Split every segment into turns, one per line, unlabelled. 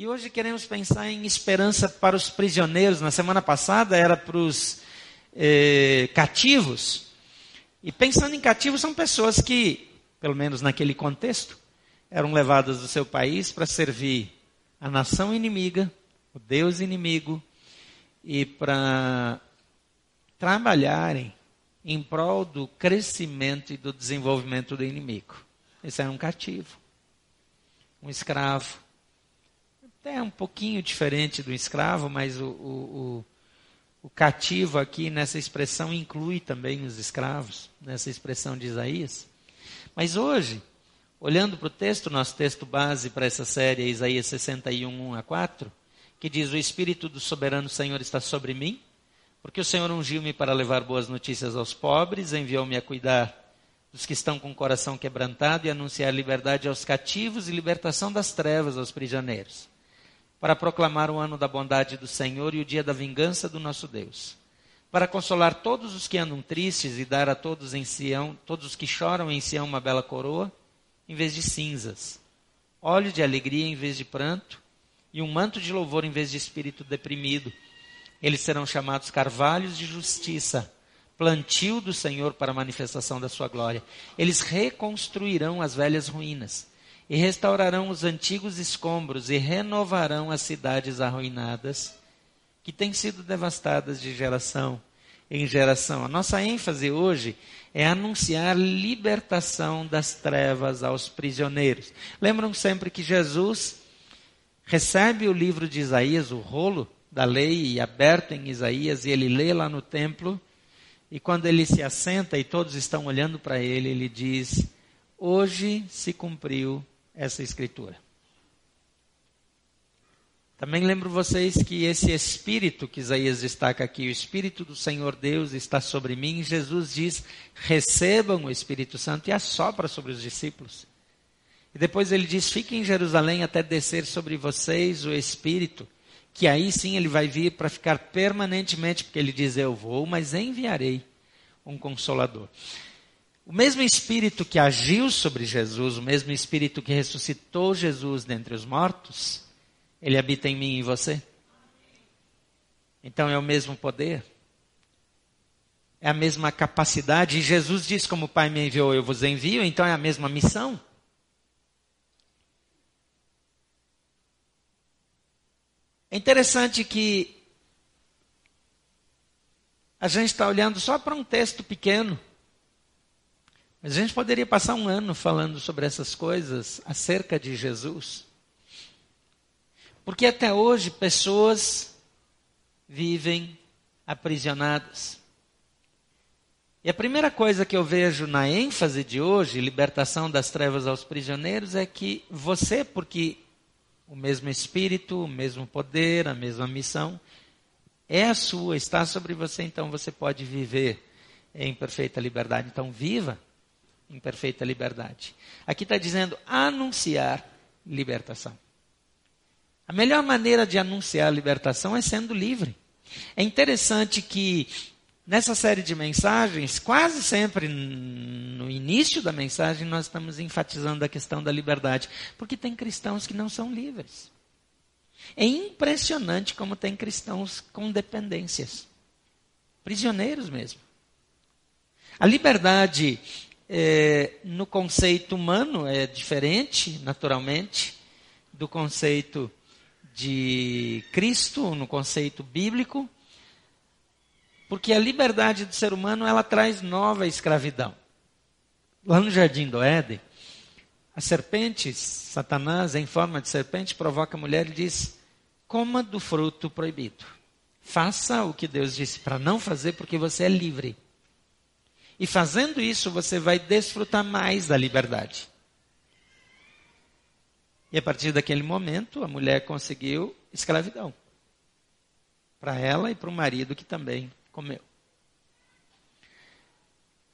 E hoje queremos pensar em esperança para os prisioneiros. Na semana passada era para os eh, cativos. E pensando em cativos, são pessoas que, pelo menos naquele contexto, eram levadas do seu país para servir a nação inimiga, o Deus inimigo, e para trabalharem em prol do crescimento e do desenvolvimento do inimigo. Esse era um cativo, um escravo até um pouquinho diferente do escravo, mas o, o, o, o cativo aqui nessa expressão inclui também os escravos, nessa expressão de Isaías. Mas hoje, olhando para o texto, nosso texto base para essa série é Isaías 61, 1 a 4, que diz: O Espírito do soberano Senhor está sobre mim, porque o Senhor ungiu-me para levar boas notícias aos pobres, enviou-me a cuidar dos que estão com o coração quebrantado e anunciar liberdade aos cativos e libertação das trevas aos prisioneiros para proclamar o ano da bondade do Senhor e o dia da vingança do nosso Deus, para consolar todos os que andam tristes e dar a todos em Sião, todos os que choram em Sião uma bela coroa, em vez de cinzas, óleo de alegria em vez de pranto e um manto de louvor em vez de espírito deprimido. Eles serão chamados carvalhos de justiça, plantio do Senhor para a manifestação da sua glória. Eles reconstruirão as velhas ruínas e restaurarão os antigos escombros e renovarão as cidades arruinadas que têm sido devastadas de geração em geração. A nossa ênfase hoje é anunciar libertação das trevas aos prisioneiros. Lembram sempre que Jesus recebe o livro de Isaías, o rolo da lei, aberto em Isaías, e ele lê lá no templo. E quando ele se assenta e todos estão olhando para ele, ele diz: Hoje se cumpriu essa escritura. Também lembro vocês que esse espírito que Isaías destaca aqui, o espírito do Senhor Deus está sobre mim. Jesus diz: recebam o Espírito Santo e assopra sobre os discípulos. E depois ele diz: fiquem em Jerusalém até descer sobre vocês o Espírito, que aí sim ele vai vir para ficar permanentemente, porque ele diz: eu vou, mas enviarei um consolador. O mesmo Espírito que agiu sobre Jesus, o mesmo Espírito que ressuscitou Jesus dentre os mortos, ele habita em mim e em você. Então é o mesmo poder, é a mesma capacidade. E Jesus diz: Como o Pai me enviou, eu vos envio, então é a mesma missão. É interessante que a gente está olhando só para um texto pequeno. Mas a gente poderia passar um ano falando sobre essas coisas acerca de Jesus. Porque até hoje pessoas vivem aprisionadas. E a primeira coisa que eu vejo na ênfase de hoje, libertação das trevas aos prisioneiros, é que você, porque o mesmo Espírito, o mesmo poder, a mesma missão, é a sua, está sobre você, então você pode viver em perfeita liberdade. Então, viva em perfeita liberdade. Aqui está dizendo anunciar libertação. A melhor maneira de anunciar a libertação é sendo livre. É interessante que nessa série de mensagens, quase sempre no início da mensagem, nós estamos enfatizando a questão da liberdade, porque tem cristãos que não são livres. É impressionante como tem cristãos com dependências, prisioneiros mesmo. A liberdade é, no conceito humano é diferente, naturalmente, do conceito de Cristo, no conceito bíblico, porque a liberdade do ser humano ela traz nova escravidão. Lá no jardim do Éden, a serpente, Satanás, em forma de serpente, provoca a mulher e diz: coma do fruto proibido. Faça o que Deus disse para não fazer, porque você é livre. E fazendo isso, você vai desfrutar mais da liberdade. E a partir daquele momento, a mulher conseguiu escravidão. Para ela e para o marido que também comeu.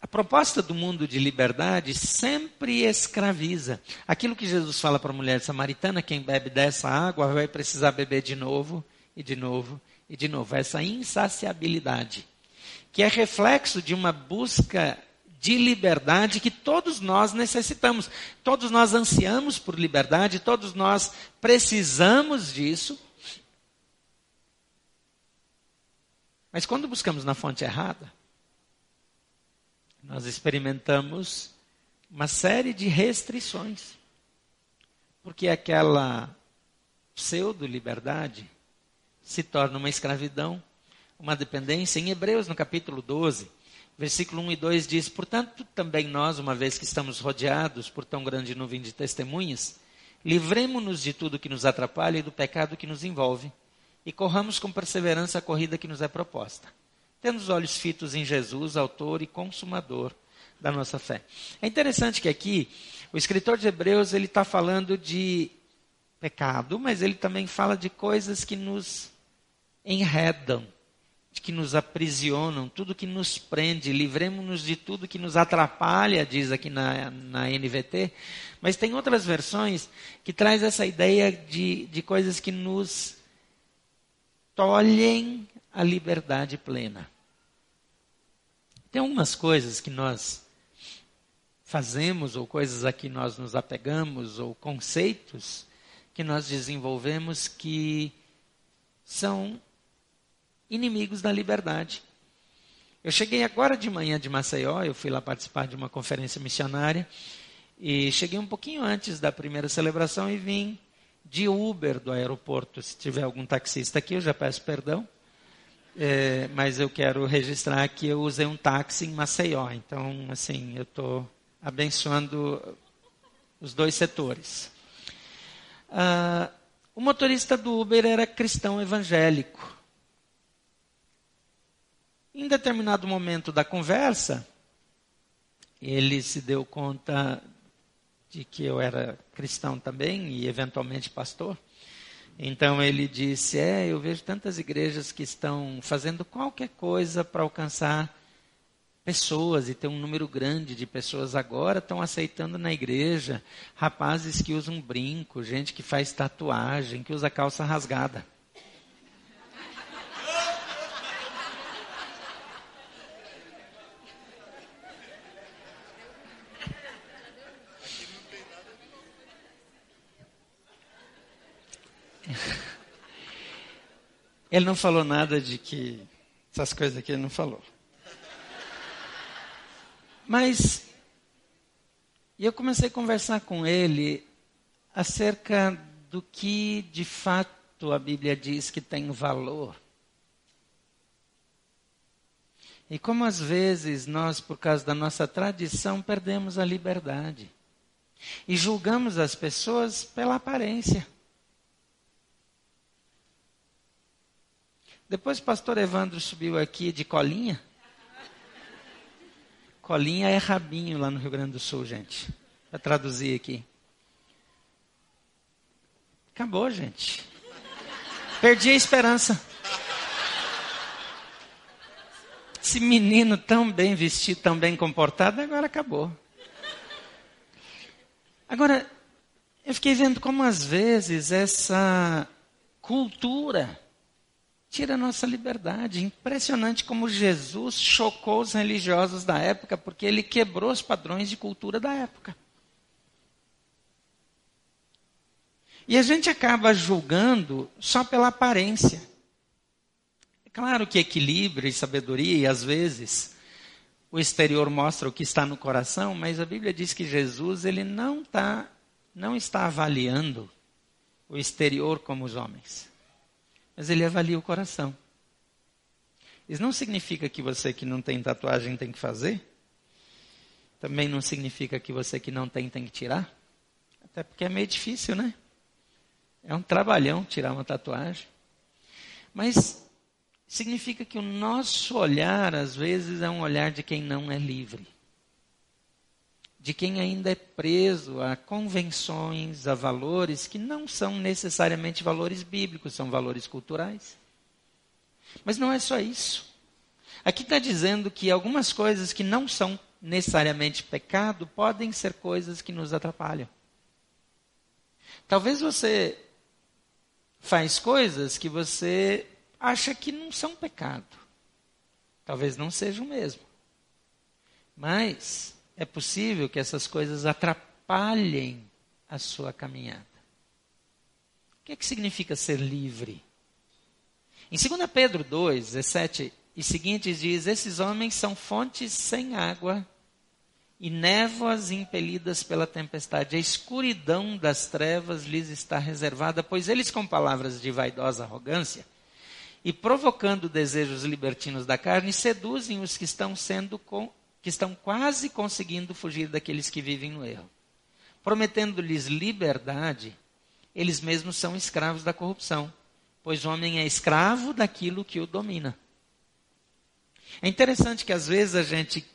A proposta do mundo de liberdade sempre escraviza. Aquilo que Jesus fala para a mulher samaritana, quem bebe dessa água vai precisar beber de novo, e de novo, e de novo. Essa insaciabilidade que é reflexo de uma busca de liberdade que todos nós necessitamos. Todos nós ansiamos por liberdade, todos nós precisamos disso. Mas quando buscamos na fonte errada, nós experimentamos uma série de restrições. Porque aquela pseudo-liberdade se torna uma escravidão, uma dependência. Em Hebreus, no capítulo 12, versículo 1 e 2 diz: Portanto, também nós, uma vez que estamos rodeados por tão grande nuvem de testemunhas, livremos-nos de tudo que nos atrapalha e do pecado que nos envolve, e corramos com perseverança a corrida que nos é proposta, tendo os olhos fitos em Jesus, autor e consumador da nossa fé. É interessante que aqui o escritor de Hebreus ele está falando de pecado, mas ele também fala de coisas que nos enredam, que nos aprisionam, tudo que nos prende, livremos-nos de tudo que nos atrapalha, diz aqui na, na NVT. Mas tem outras versões que traz essa ideia de, de coisas que nos tolhem a liberdade plena. Tem algumas coisas que nós fazemos, ou coisas a que nós nos apegamos, ou conceitos que nós desenvolvemos que são inimigos da liberdade. Eu cheguei agora de manhã de Maceió, eu fui lá participar de uma conferência missionária, e cheguei um pouquinho antes da primeira celebração e vim de Uber do aeroporto. Se tiver algum taxista aqui, eu já peço perdão. É, mas eu quero registrar que eu usei um táxi em Maceió. Então, assim, eu estou abençoando os dois setores. Ah, o motorista do Uber era cristão evangélico. Em determinado momento da conversa, ele se deu conta de que eu era cristão também e eventualmente pastor. Então ele disse: É, eu vejo tantas igrejas que estão fazendo qualquer coisa para alcançar pessoas, e tem um número grande de pessoas agora estão aceitando na igreja rapazes que usam brinco, gente que faz tatuagem, que usa calça rasgada. Ele não falou nada de que essas coisas aqui ele não falou. Mas eu comecei a conversar com ele acerca do que de fato a Bíblia diz que tem valor. E como às vezes nós, por causa da nossa tradição, perdemos a liberdade. E julgamos as pessoas pela aparência. Depois o pastor Evandro subiu aqui de colinha. Colinha é rabinho lá no Rio Grande do Sul, gente. Para traduzir aqui. Acabou, gente. Perdi a esperança. Esse menino tão bem vestido, tão bem comportado, agora acabou. Agora, eu fiquei vendo como às vezes essa cultura tira a nossa liberdade. Impressionante como Jesus chocou os religiosos da época, porque ele quebrou os padrões de cultura da época. E a gente acaba julgando só pela aparência. É claro que equilíbrio e sabedoria, e às vezes o exterior mostra o que está no coração, mas a Bíblia diz que Jesus ele não, tá, não está avaliando o exterior como os homens mas ele avalia o coração. Isso não significa que você que não tem tatuagem tem que fazer. Também não significa que você que não tem tem que tirar. Até porque é meio difícil, né? É um trabalhão tirar uma tatuagem. Mas significa que o nosso olhar, às vezes, é um olhar de quem não é livre de quem ainda é preso a convenções, a valores que não são necessariamente valores bíblicos, são valores culturais. Mas não é só isso. Aqui está dizendo que algumas coisas que não são necessariamente pecado podem ser coisas que nos atrapalham. Talvez você faz coisas que você acha que não são pecado. Talvez não sejam mesmo. Mas é possível que essas coisas atrapalhem a sua caminhada. O que, é que significa ser livre? Em 2 Pedro 2, 17 e seguintes diz: Esses homens são fontes sem água e névoas impelidas pela tempestade. A escuridão das trevas lhes está reservada, pois eles, com palavras de vaidosa arrogância e provocando desejos libertinos da carne, seduzem os que estão sendo com, que estão quase conseguindo fugir daqueles que vivem no erro. Prometendo-lhes liberdade, eles mesmos são escravos da corrupção, pois o homem é escravo daquilo que o domina. É interessante que às vezes a gente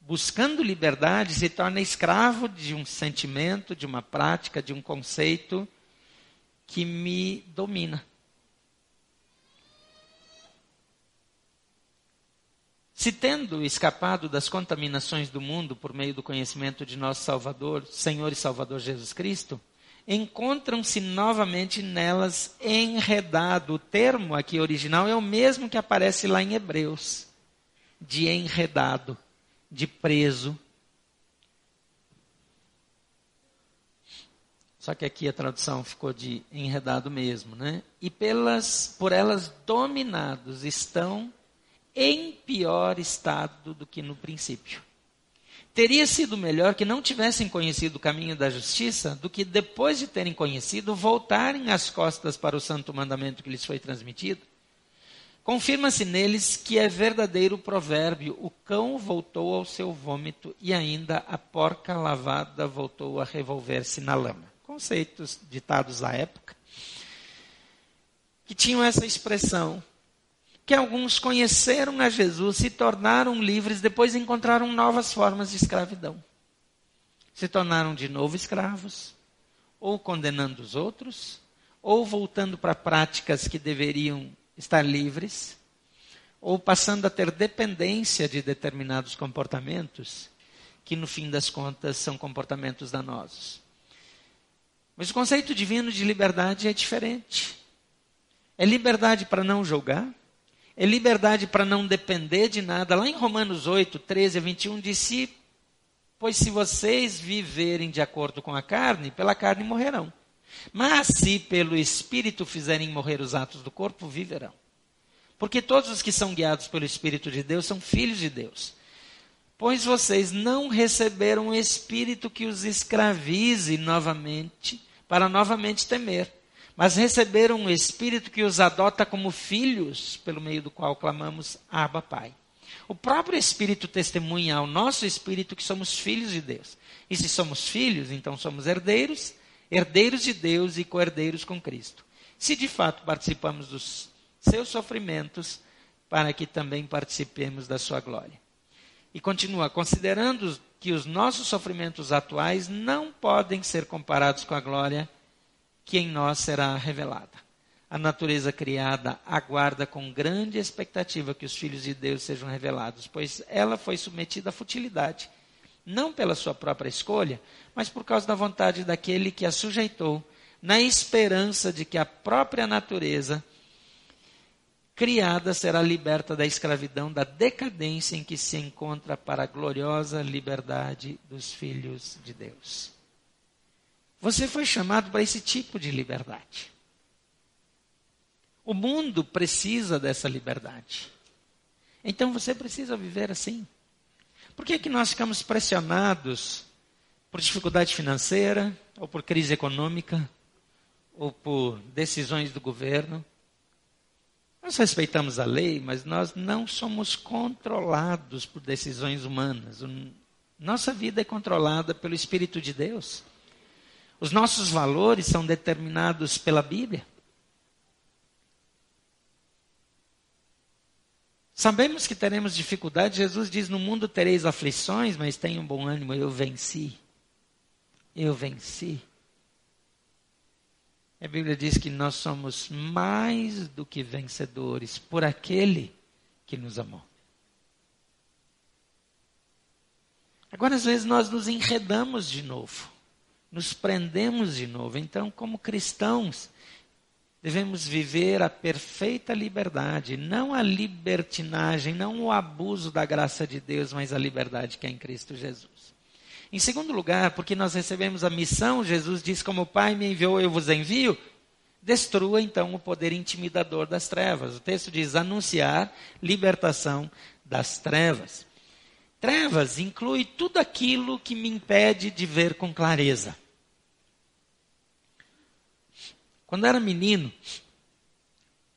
buscando liberdade, se torna escravo de um sentimento, de uma prática, de um conceito que me domina. Se tendo escapado das contaminações do mundo por meio do conhecimento de nosso Salvador, Senhor e Salvador Jesus Cristo, encontram-se novamente nelas enredado. O termo aqui original é o mesmo que aparece lá em Hebreus, de enredado de preso. Só que aqui a tradução ficou de enredado mesmo, né? E pelas, por elas dominados estão em pior estado do que no princípio. Teria sido melhor que não tivessem conhecido o caminho da justiça do que depois de terem conhecido voltarem as costas para o santo mandamento que lhes foi transmitido Confirma-se neles que é verdadeiro o provérbio: o cão voltou ao seu vômito e ainda a porca lavada voltou a revolver-se na lama. Conceitos ditados à época que tinham essa expressão que alguns conheceram a Jesus, se tornaram livres, depois encontraram novas formas de escravidão. Se tornaram de novo escravos, ou condenando os outros, ou voltando para práticas que deveriam estar livres, ou passando a ter dependência de determinados comportamentos, que no fim das contas são comportamentos danosos. Mas o conceito divino de liberdade é diferente. É liberdade para não julgar, é liberdade para não depender de nada. Lá em Romanos 8, 13 a 21, disse: Pois se vocês viverem de acordo com a carne, pela carne morrerão. Mas se pelo Espírito fizerem morrer os atos do corpo, viverão. Porque todos os que são guiados pelo Espírito de Deus são filhos de Deus. Pois vocês não receberam o Espírito que os escravize novamente, para novamente temer, mas receberam o Espírito que os adota como filhos, pelo meio do qual clamamos Abba Pai. O próprio Espírito testemunha ao nosso Espírito que somos filhos de Deus. E se somos filhos, então somos herdeiros herdeiros de Deus e co-herdeiros com Cristo. Se de fato participamos dos seus sofrimentos, para que também participemos da sua glória. E continua, considerando que os nossos sofrimentos atuais não podem ser comparados com a glória que em nós será revelada. A natureza criada aguarda com grande expectativa que os filhos de Deus sejam revelados, pois ela foi submetida à futilidade não pela sua própria escolha, mas por causa da vontade daquele que a sujeitou, na esperança de que a própria natureza criada será liberta da escravidão, da decadência em que se encontra para a gloriosa liberdade dos filhos de Deus. Você foi chamado para esse tipo de liberdade. O mundo precisa dessa liberdade. Então você precisa viver assim. Por que, que nós ficamos pressionados por dificuldade financeira, ou por crise econômica, ou por decisões do governo? Nós respeitamos a lei, mas nós não somos controlados por decisões humanas. Nossa vida é controlada pelo Espírito de Deus. Os nossos valores são determinados pela Bíblia. Sabemos que teremos dificuldade. Jesus diz: No mundo tereis aflições, mas tenham bom ânimo. Eu venci. Eu venci. A Bíblia diz que nós somos mais do que vencedores por aquele que nos amou. Agora, às vezes, nós nos enredamos de novo, nos prendemos de novo. Então, como cristãos, devemos viver a perfeita liberdade, não a libertinagem, não o abuso da graça de Deus, mas a liberdade que é em Cristo Jesus. Em segundo lugar, porque nós recebemos a missão, Jesus diz: Como o Pai me enviou, eu vos envio. Destrua então o poder intimidador das trevas. O texto diz: anunciar libertação das trevas. Trevas inclui tudo aquilo que me impede de ver com clareza. Quando era menino,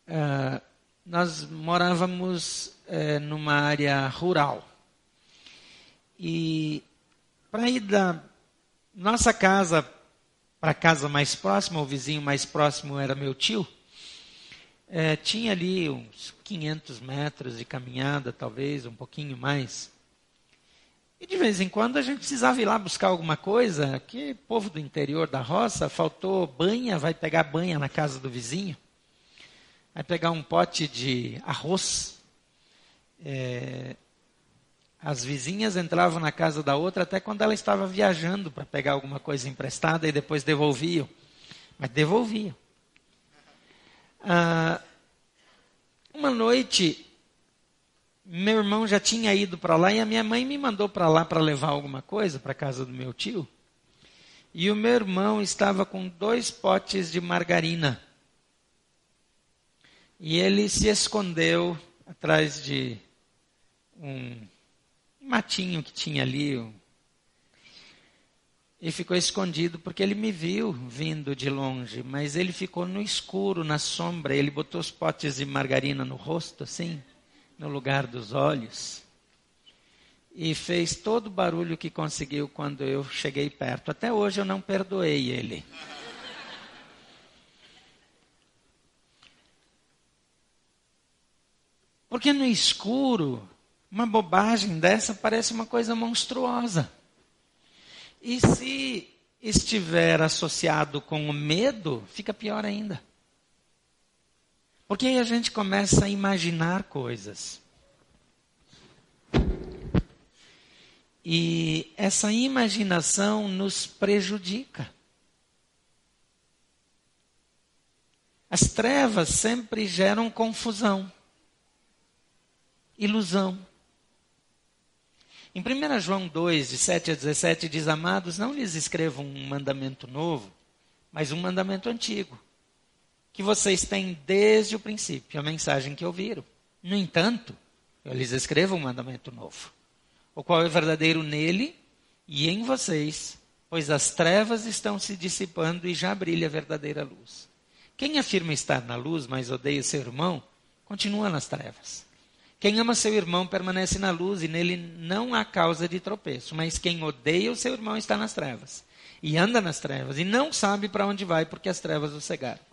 uh, nós morávamos uh, numa área rural. E para ir da nossa casa para a casa mais próxima, o vizinho mais próximo era meu tio, uh, tinha ali uns 500 metros de caminhada, talvez, um pouquinho mais. E de vez em quando a gente precisava ir lá buscar alguma coisa, que povo do interior da roça, faltou banha, vai pegar banha na casa do vizinho, vai pegar um pote de arroz. É, as vizinhas entravam na casa da outra até quando ela estava viajando para pegar alguma coisa emprestada e depois devolviam. Mas devolviam. Ah, uma noite meu irmão já tinha ido para lá e a minha mãe me mandou para lá para levar alguma coisa para casa do meu tio. E o meu irmão estava com dois potes de margarina. E ele se escondeu atrás de um matinho que tinha ali. E ficou escondido porque ele me viu vindo de longe, mas ele ficou no escuro, na sombra. Ele botou os potes de margarina no rosto, assim no lugar dos olhos e fez todo o barulho que conseguiu quando eu cheguei perto. Até hoje eu não perdoei ele. Porque no escuro, uma bobagem dessa parece uma coisa monstruosa. E se estiver associado com o medo, fica pior ainda. Porque aí a gente começa a imaginar coisas. E essa imaginação nos prejudica. As trevas sempre geram confusão, ilusão. Em 1 João 2, de 7 a 17, diz: Amados, não lhes escrevo um mandamento novo, mas um mandamento antigo que vocês têm desde o princípio, a mensagem que ouviram. No entanto, eu lhes escrevo um mandamento novo, o qual é verdadeiro nele e em vocês, pois as trevas estão se dissipando e já brilha a verdadeira luz. Quem afirma estar na luz, mas odeia seu irmão, continua nas trevas. Quem ama seu irmão permanece na luz e nele não há causa de tropeço, mas quem odeia o seu irmão está nas trevas e anda nas trevas e não sabe para onde vai porque as trevas o cegaram.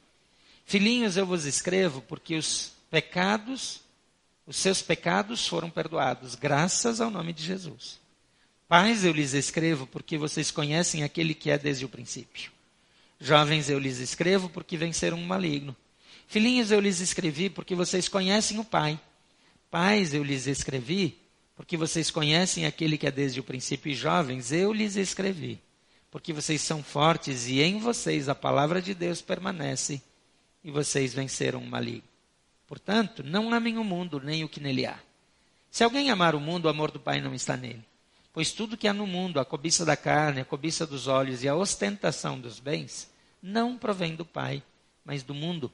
Filhinhos, eu vos escrevo porque os pecados, os seus pecados foram perdoados, graças ao nome de Jesus. Pais, eu lhes escrevo porque vocês conhecem aquele que é desde o princípio. Jovens, eu lhes escrevo porque venceram o maligno. Filhinhos, eu lhes escrevi porque vocês conhecem o Pai. Pais, eu lhes escrevi porque vocês conhecem aquele que é desde o princípio. E jovens, eu lhes escrevi porque vocês são fortes e em vocês a palavra de Deus permanece e vocês venceram o maligno. Portanto, não amem o mundo, nem o que nele há. Se alguém amar o mundo, o amor do Pai não está nele. Pois tudo que há no mundo, a cobiça da carne, a cobiça dos olhos e a ostentação dos bens, não provém do Pai, mas do mundo.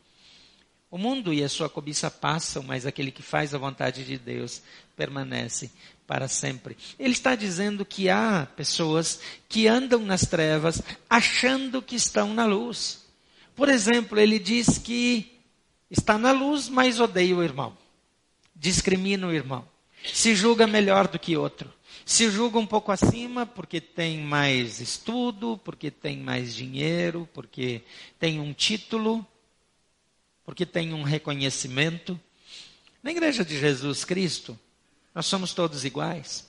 O mundo e a sua cobiça passam, mas aquele que faz a vontade de Deus permanece para sempre. Ele está dizendo que há pessoas que andam nas trevas achando que estão na luz. Por exemplo, ele diz que está na luz, mas odeia o irmão. Discrimina o irmão. Se julga melhor do que outro. Se julga um pouco acima porque tem mais estudo, porque tem mais dinheiro, porque tem um título, porque tem um reconhecimento. Na igreja de Jesus Cristo, nós somos todos iguais.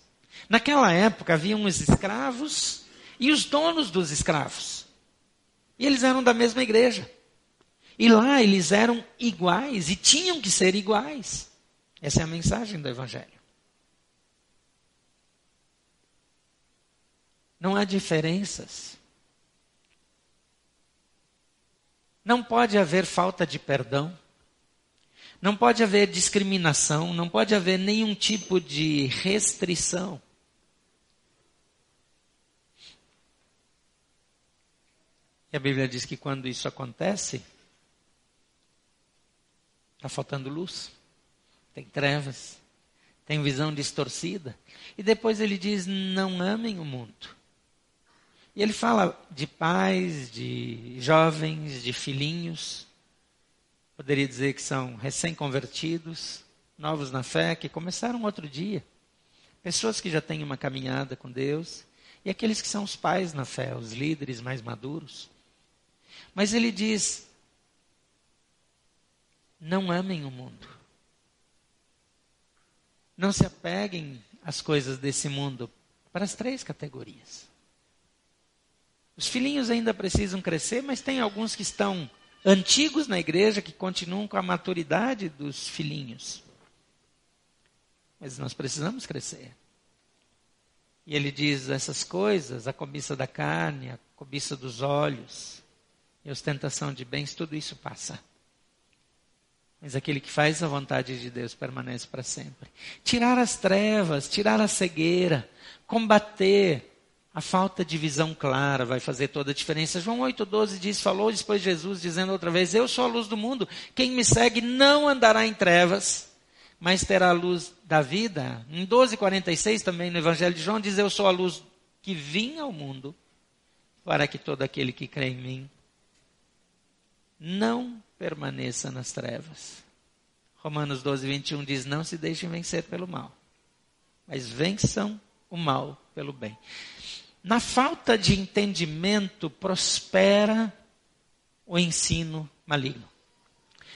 Naquela época haviam os escravos e os donos dos escravos. E eles eram da mesma igreja. E lá eles eram iguais e tinham que ser iguais. Essa é a mensagem do Evangelho. Não há diferenças. Não pode haver falta de perdão. Não pode haver discriminação, não pode haver nenhum tipo de restrição. E a Bíblia diz que quando isso acontece, está faltando luz, tem trevas, tem visão distorcida. E depois ele diz: não amem o mundo. E ele fala de pais, de jovens, de filhinhos poderia dizer que são recém-convertidos, novos na fé, que começaram outro dia. Pessoas que já têm uma caminhada com Deus. E aqueles que são os pais na fé, os líderes mais maduros. Mas ele diz: não amem o mundo. Não se apeguem às coisas desse mundo para as três categorias. Os filhinhos ainda precisam crescer, mas tem alguns que estão antigos na igreja que continuam com a maturidade dos filhinhos. Mas nós precisamos crescer. E ele diz essas coisas, a cobiça da carne, a cobiça dos olhos e ostentação de bens, tudo isso passa. Mas aquele que faz a vontade de Deus permanece para sempre. Tirar as trevas, tirar a cegueira, combater a falta de visão clara vai fazer toda a diferença. João 8,12 diz: Falou depois Jesus, dizendo outra vez: Eu sou a luz do mundo. Quem me segue não andará em trevas, mas terá a luz da vida. Em 12,46 também no Evangelho de João diz: Eu sou a luz que vim ao mundo, para que todo aquele que crê em mim não permaneça nas trevas. Romanos 12, 21 diz: Não se deixem vencer pelo mal, mas vençam o mal pelo bem. Na falta de entendimento, prospera o ensino maligno.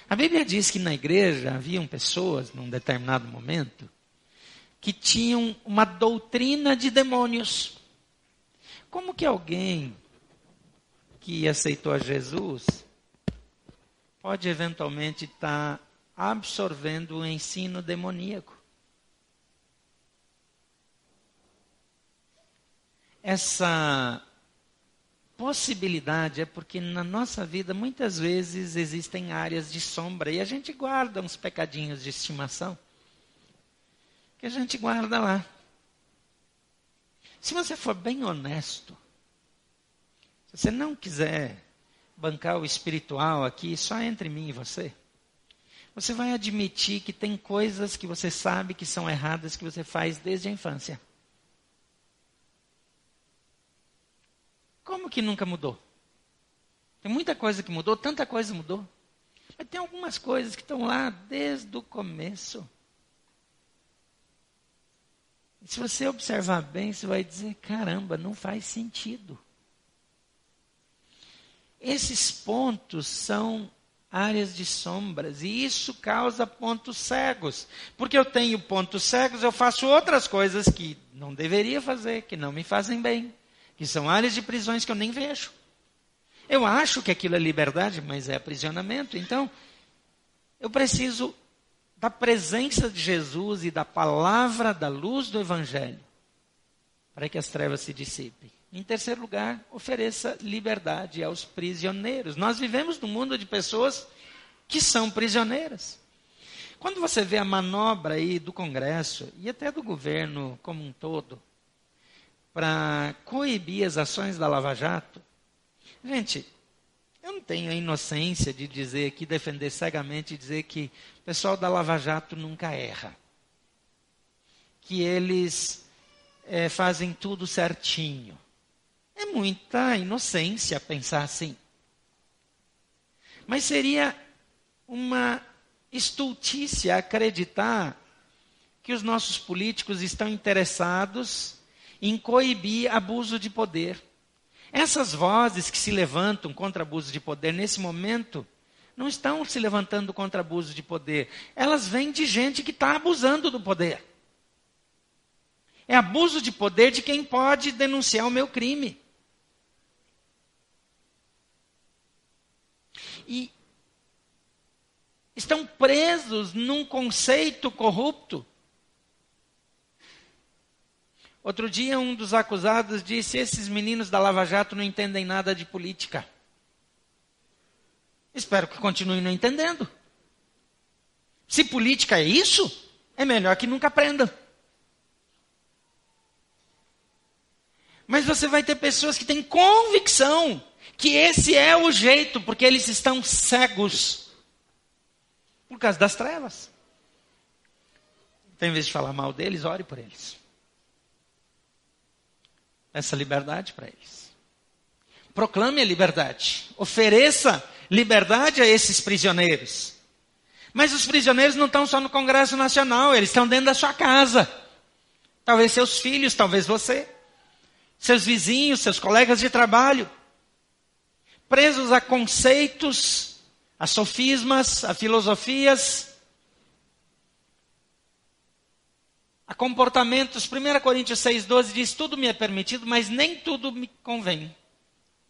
A Bíblia diz que na igreja haviam pessoas, num determinado momento, que tinham uma doutrina de demônios. Como que alguém que aceitou a Jesus pode eventualmente estar absorvendo o ensino demoníaco? essa possibilidade é porque na nossa vida muitas vezes existem áreas de sombra e a gente guarda uns pecadinhos de estimação que a gente guarda lá. Se você for bem honesto, se você não quiser bancar o espiritual aqui só entre mim e você, você vai admitir que tem coisas que você sabe que são erradas que você faz desde a infância. Como que nunca mudou? Tem muita coisa que mudou, tanta coisa mudou. Mas tem algumas coisas que estão lá desde o começo. E se você observar bem, você vai dizer: caramba, não faz sentido. Esses pontos são áreas de sombras e isso causa pontos cegos. Porque eu tenho pontos cegos, eu faço outras coisas que não deveria fazer, que não me fazem bem que são áreas de prisões que eu nem vejo. Eu acho que aquilo é liberdade, mas é aprisionamento. Então, eu preciso da presença de Jesus e da palavra da luz do Evangelho para que as trevas se dissipem. Em terceiro lugar, ofereça liberdade aos prisioneiros. Nós vivemos num mundo de pessoas que são prisioneiras. Quando você vê a manobra aí do Congresso e até do governo como um todo, para coibir as ações da Lava Jato. Gente, eu não tenho a inocência de dizer aqui, defender cegamente e dizer que o pessoal da Lava Jato nunca erra. Que eles é, fazem tudo certinho. É muita inocência pensar assim. Mas seria uma estultícia acreditar que os nossos políticos estão interessados em coibir abuso de poder. Essas vozes que se levantam contra abuso de poder nesse momento não estão se levantando contra abuso de poder. Elas vêm de gente que está abusando do poder. É abuso de poder de quem pode denunciar o meu crime. E estão presos num conceito corrupto Outro dia, um dos acusados disse: Esses meninos da Lava Jato não entendem nada de política. Espero que continue não entendendo. Se política é isso, é melhor que nunca aprenda. Mas você vai ter pessoas que têm convicção que esse é o jeito, porque eles estão cegos por causa das trevas. Então, em vez de falar mal deles, ore por eles. Essa liberdade para eles. Proclame a liberdade. Ofereça liberdade a esses prisioneiros. Mas os prisioneiros não estão só no Congresso Nacional, eles estão dentro da sua casa. Talvez seus filhos, talvez você seus vizinhos, seus colegas de trabalho, presos a conceitos, a sofismas, a filosofias, a comportamentos. 1 Coríntios 6,12 diz: Tudo me é permitido, mas nem tudo me convém.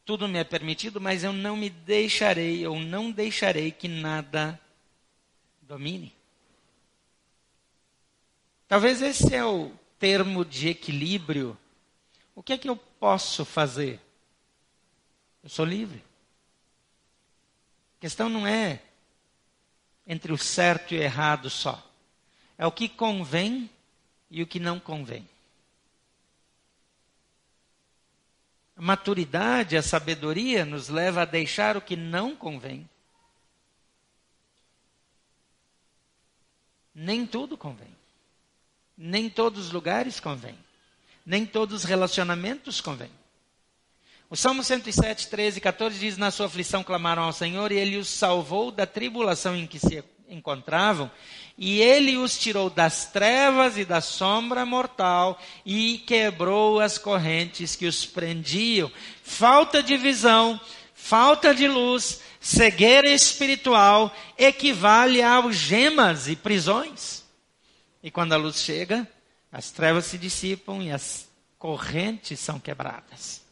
Tudo me é permitido, mas eu não me deixarei, ou não deixarei que nada domine. Talvez esse é o termo de equilíbrio o que é que eu posso fazer? Eu sou livre. A questão não é entre o certo e o errado só. É o que convém e o que não convém. A maturidade, a sabedoria nos leva a deixar o que não convém. Nem tudo convém. Nem todos os lugares convém nem todos os relacionamentos convêm. O Salmo 107, 13 e 14 diz: Na sua aflição clamaram ao Senhor, e ele os salvou da tribulação em que se encontravam, e ele os tirou das trevas e da sombra mortal, e quebrou as correntes que os prendiam. Falta de visão, falta de luz, cegueira espiritual equivale a algemas e prisões. E quando a luz chega, as trevas se dissipam e as correntes são quebradas.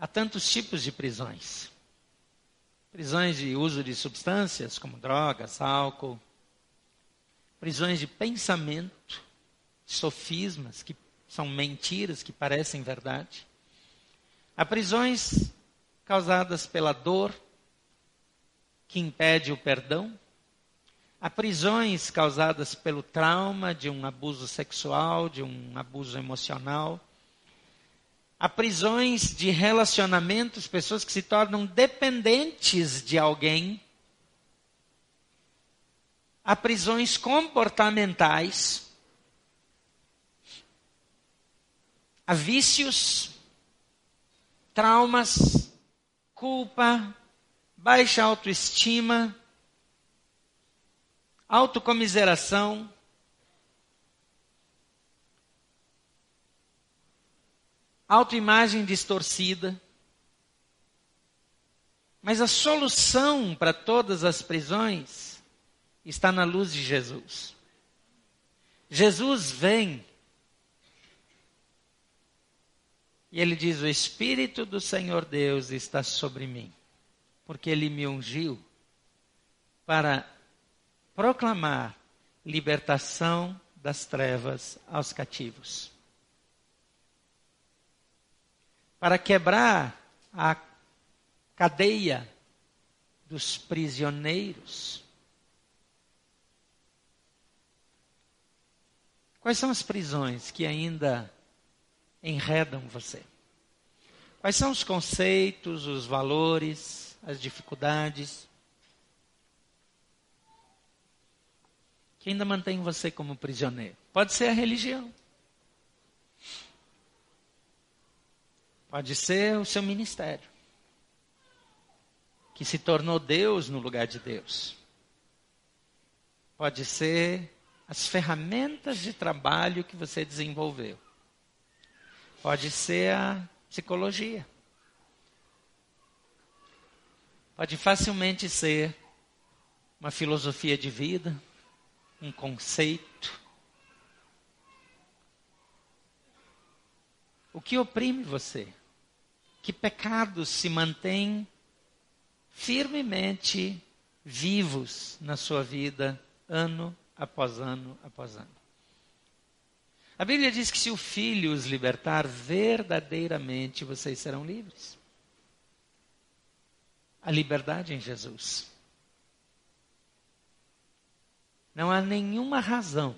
Há tantos tipos de prisões. Prisões de uso de substâncias, como drogas, álcool. Prisões de pensamento, sofismas, que são mentiras que parecem verdade. Há prisões causadas pela dor, que impede o perdão. Há prisões causadas pelo trauma de um abuso sexual, de um abuso emocional. Há prisões de relacionamentos, pessoas que se tornam dependentes de alguém. Há prisões comportamentais. Há vícios, traumas, culpa, baixa autoestima. Autocomiseração, autoimagem distorcida. Mas a solução para todas as prisões está na luz de Jesus. Jesus vem e ele diz: O Espírito do Senhor Deus está sobre mim, porque ele me ungiu para proclamar libertação das trevas aos cativos. Para quebrar a cadeia dos prisioneiros. Quais são as prisões que ainda enredam você? Quais são os conceitos, os valores, as dificuldades? que ainda mantém você como prisioneiro. Pode ser a religião. Pode ser o seu ministério, que se tornou Deus no lugar de Deus. Pode ser as ferramentas de trabalho que você desenvolveu. Pode ser a psicologia. Pode facilmente ser uma filosofia de vida um conceito. O que oprime você? Que pecados se mantêm firmemente vivos na sua vida, ano após ano após ano? A Bíblia diz que se o Filho os libertar, verdadeiramente vocês serão livres. A liberdade em Jesus. Não há nenhuma razão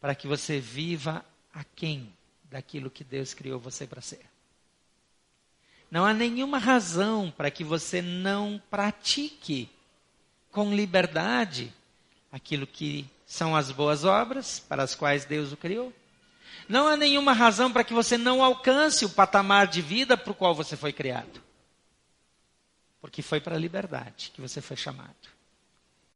para que você viva aquém daquilo que Deus criou você para ser. Não há nenhuma razão para que você não pratique com liberdade aquilo que são as boas obras para as quais Deus o criou. Não há nenhuma razão para que você não alcance o patamar de vida para o qual você foi criado. Porque foi para a liberdade que você foi chamado.